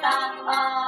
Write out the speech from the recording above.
sun. Oh.